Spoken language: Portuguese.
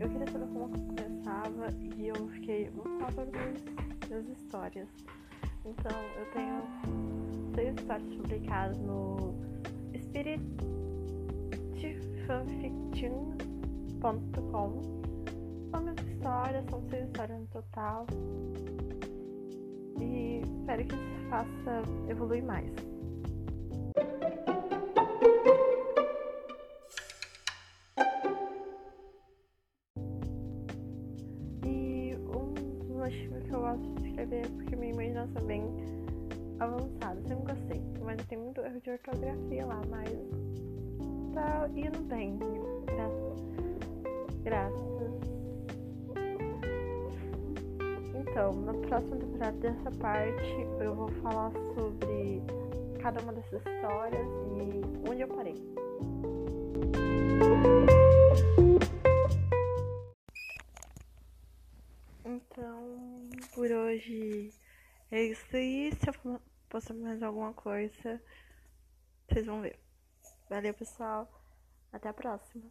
Eu queria saber como começava e eu fiquei muito maluca das histórias. Então, eu tenho seis histórias publicadas no spiritfanfiction.com. São minhas histórias, são seis histórias no total. E espero que isso faça evoluir mais. Motivo que eu gosto de escrever é porque minha imaginação é bem avançada. Sempre gostei. Mas tem muito erro de ortografia lá, mas tá indo bem. Graças. Graças. Então, na próxima temporada dessa parte eu vou falar sobre cada uma dessas histórias e onde eu parei. Então, por hoje é isso aí. Se eu postar mais alguma coisa, vocês vão ver. Valeu, pessoal. Até a próxima.